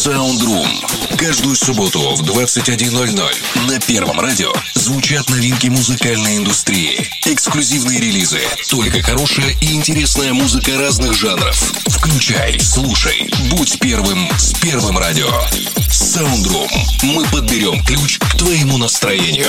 Soundroom. Каждую субботу в 21.00 на Первом радио звучат новинки музыкальной индустрии, эксклюзивные релизы, только хорошая и интересная музыка разных жанров. Включай, слушай, будь первым с Первым радио. Soundroom. Мы подберем ключ к твоему настроению.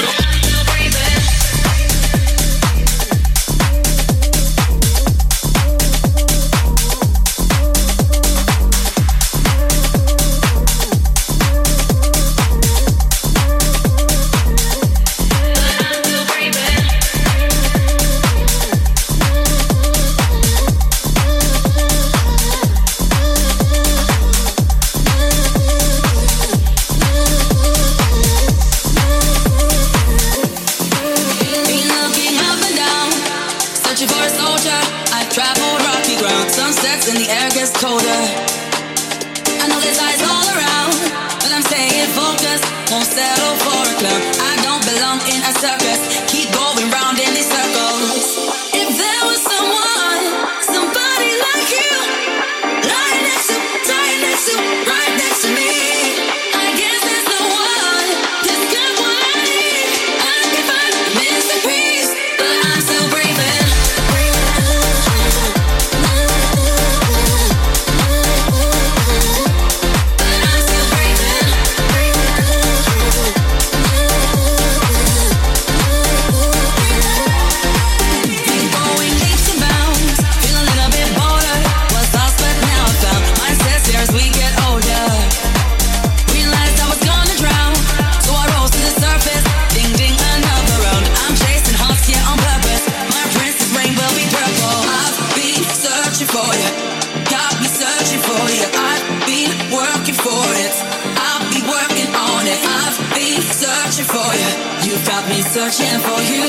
for you. You got me searching for you.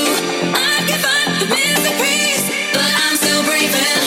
I can find the missing but I'm still breathing.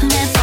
Never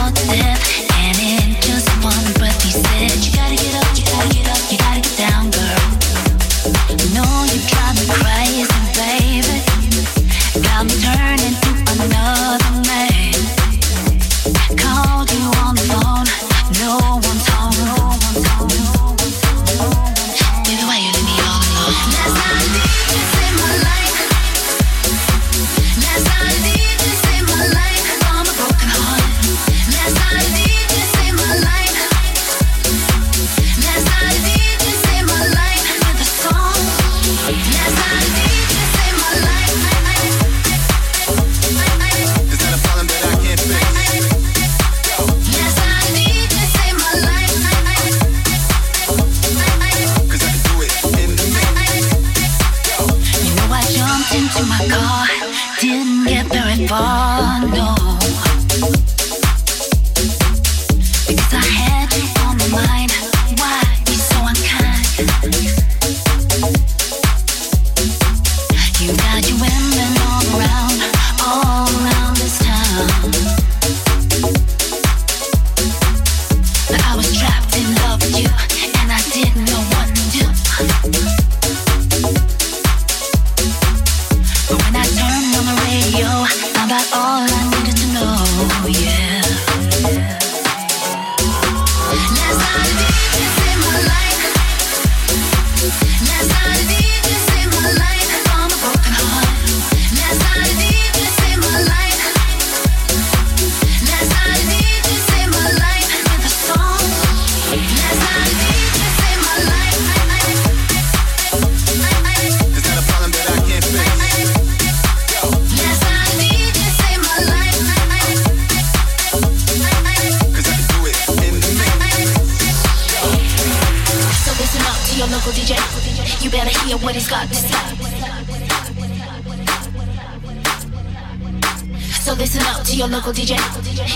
to your local DJ.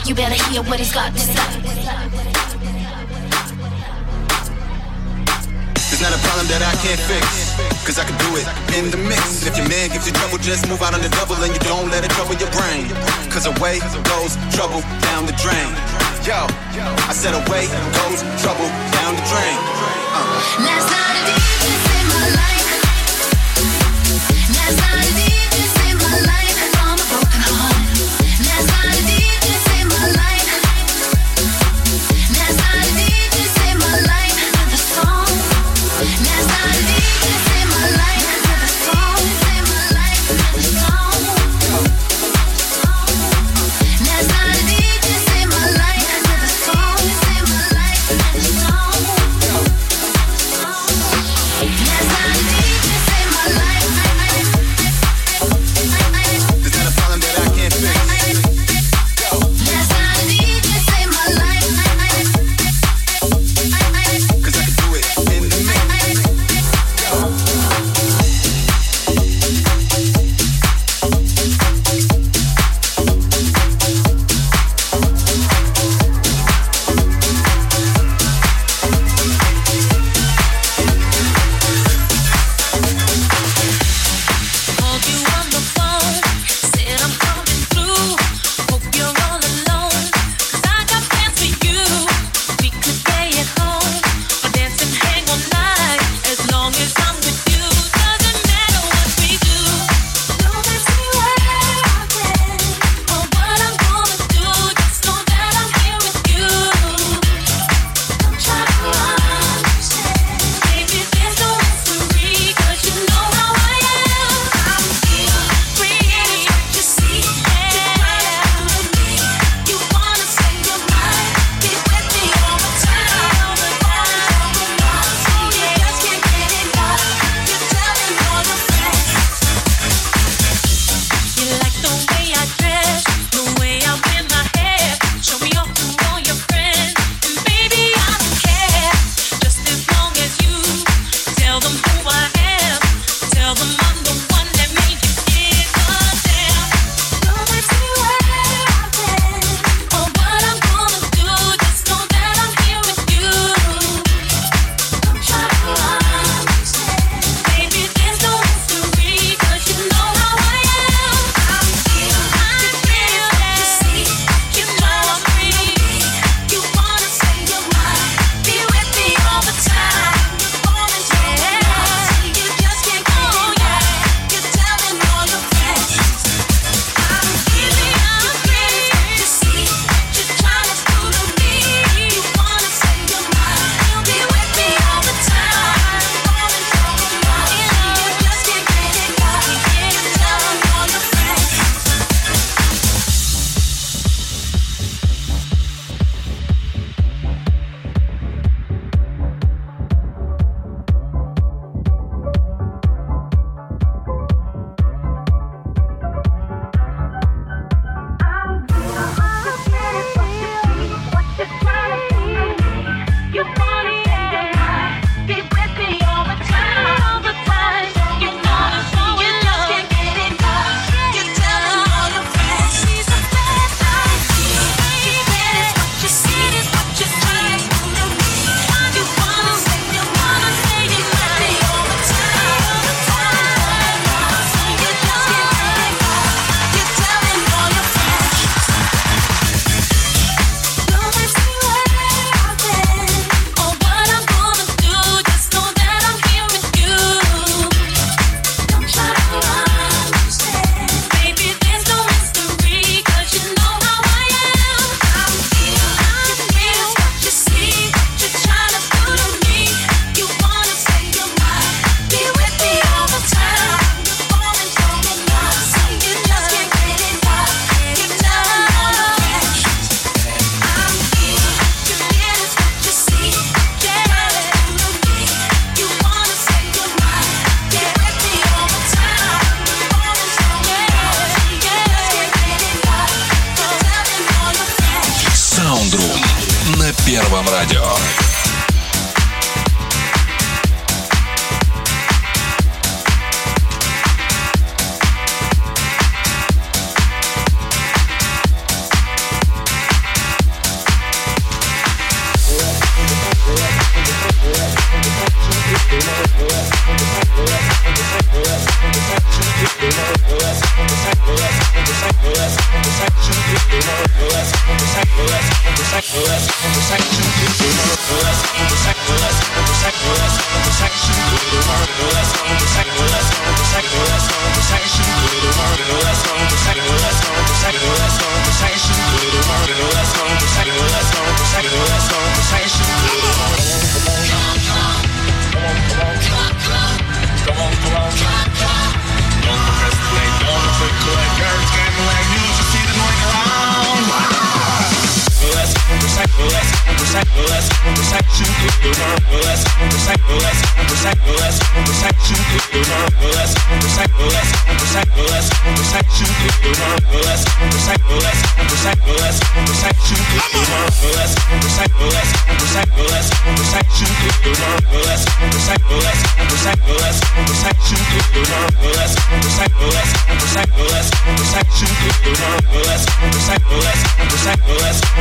You better hear what he's got to say. It's not a problem that I can't fix. Cause I can do it in the mix. If your man gives you trouble, just move out on the double and you don't let it trouble your brain. Cause away goes trouble down the drain. Yo, I said away goes trouble down the drain. Uh. Last night I did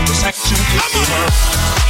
I'm a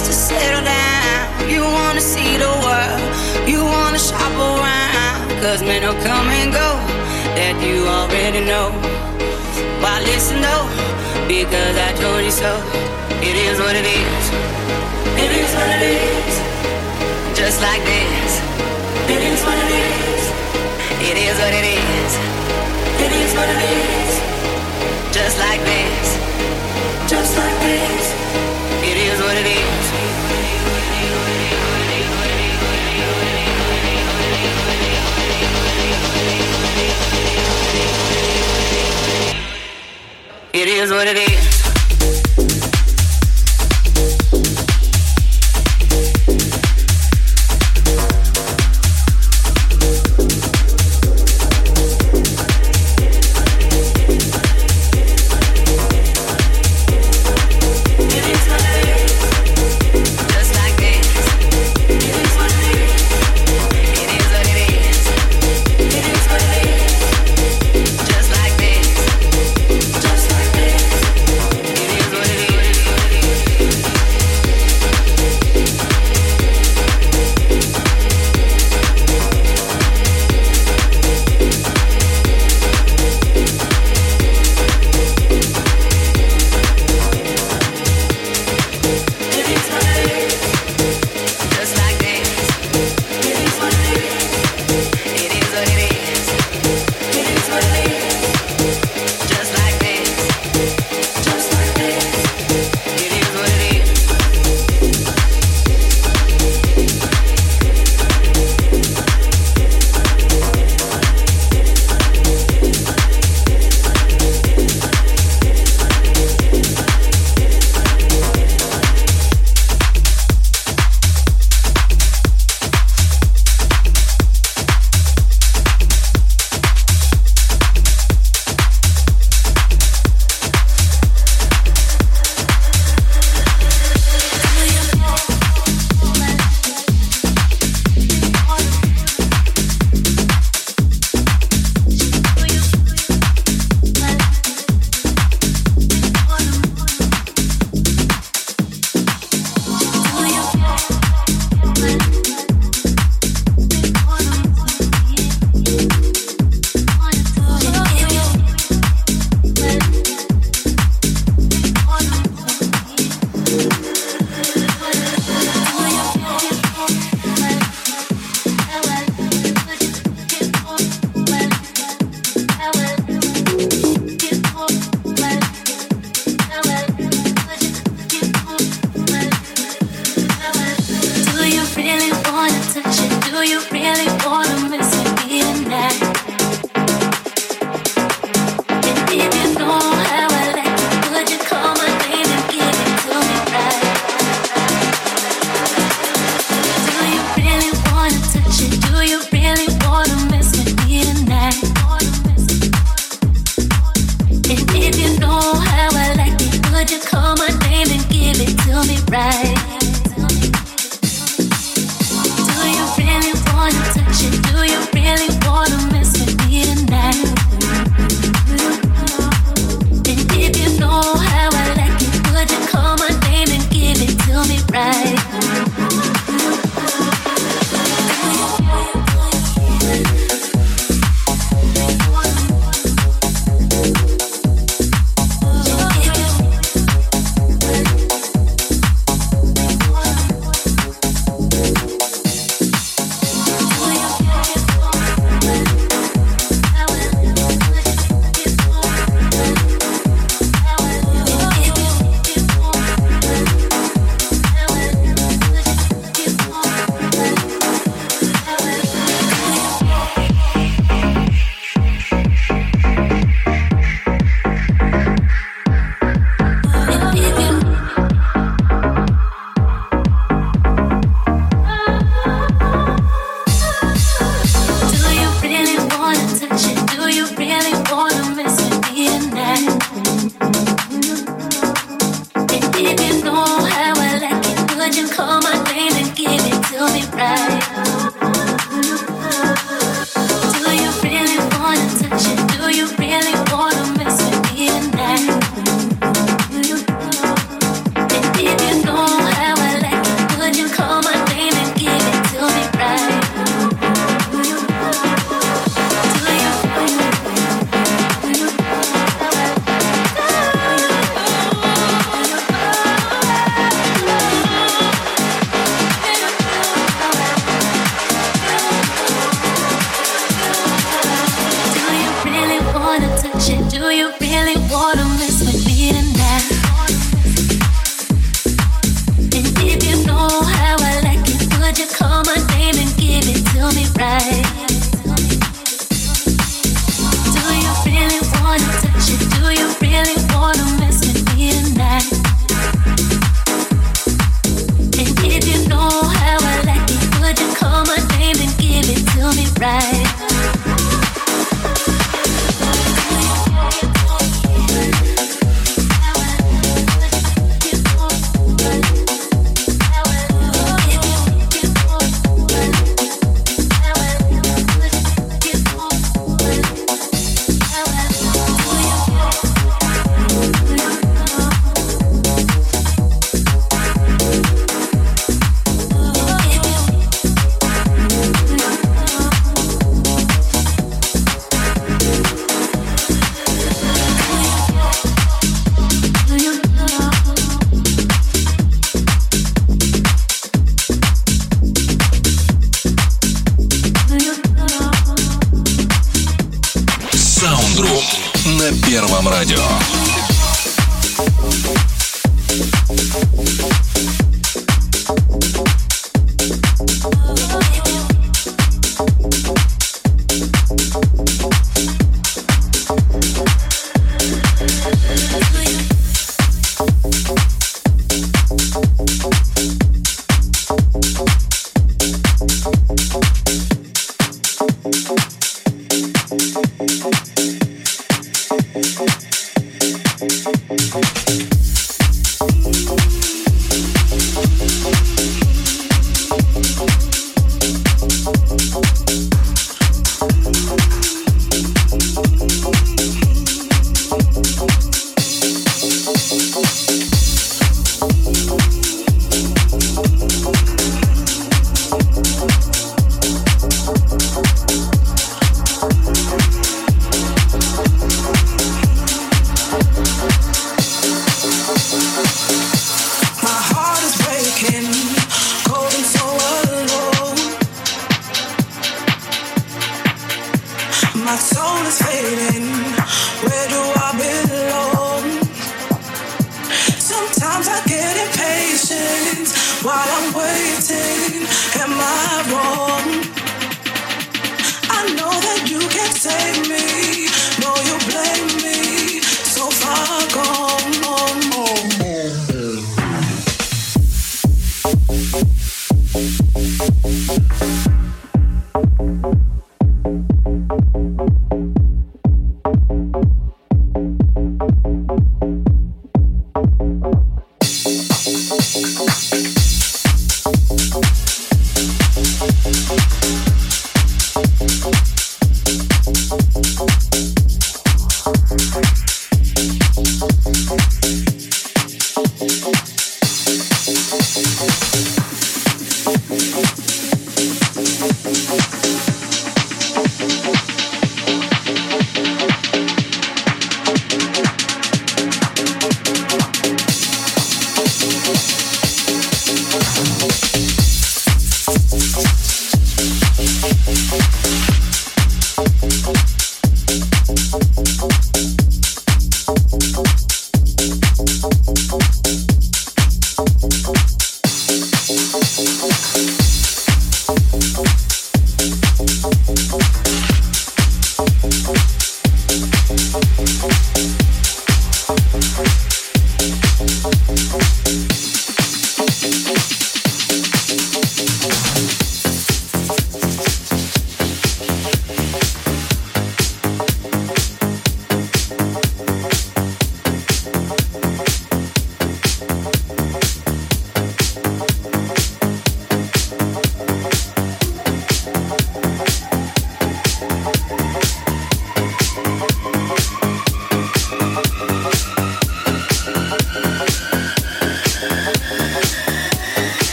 don't to settle down. You wanna see the world, you wanna shop around. Cause men will come and go, that you already know. Why listen though? Because I told you so. It is what it is. It is what it is. Just like this. It is what it is. It is what it is. It is what it is. Just like this. Just like this. It is what it is.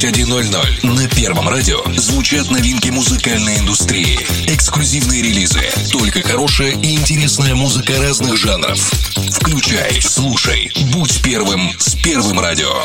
21.00 на Первом радио звучат новинки музыкальной индустрии. Эксклюзивные релизы. Только хорошая и интересная музыка разных жанров. Включай, слушай, будь первым с Первым радио.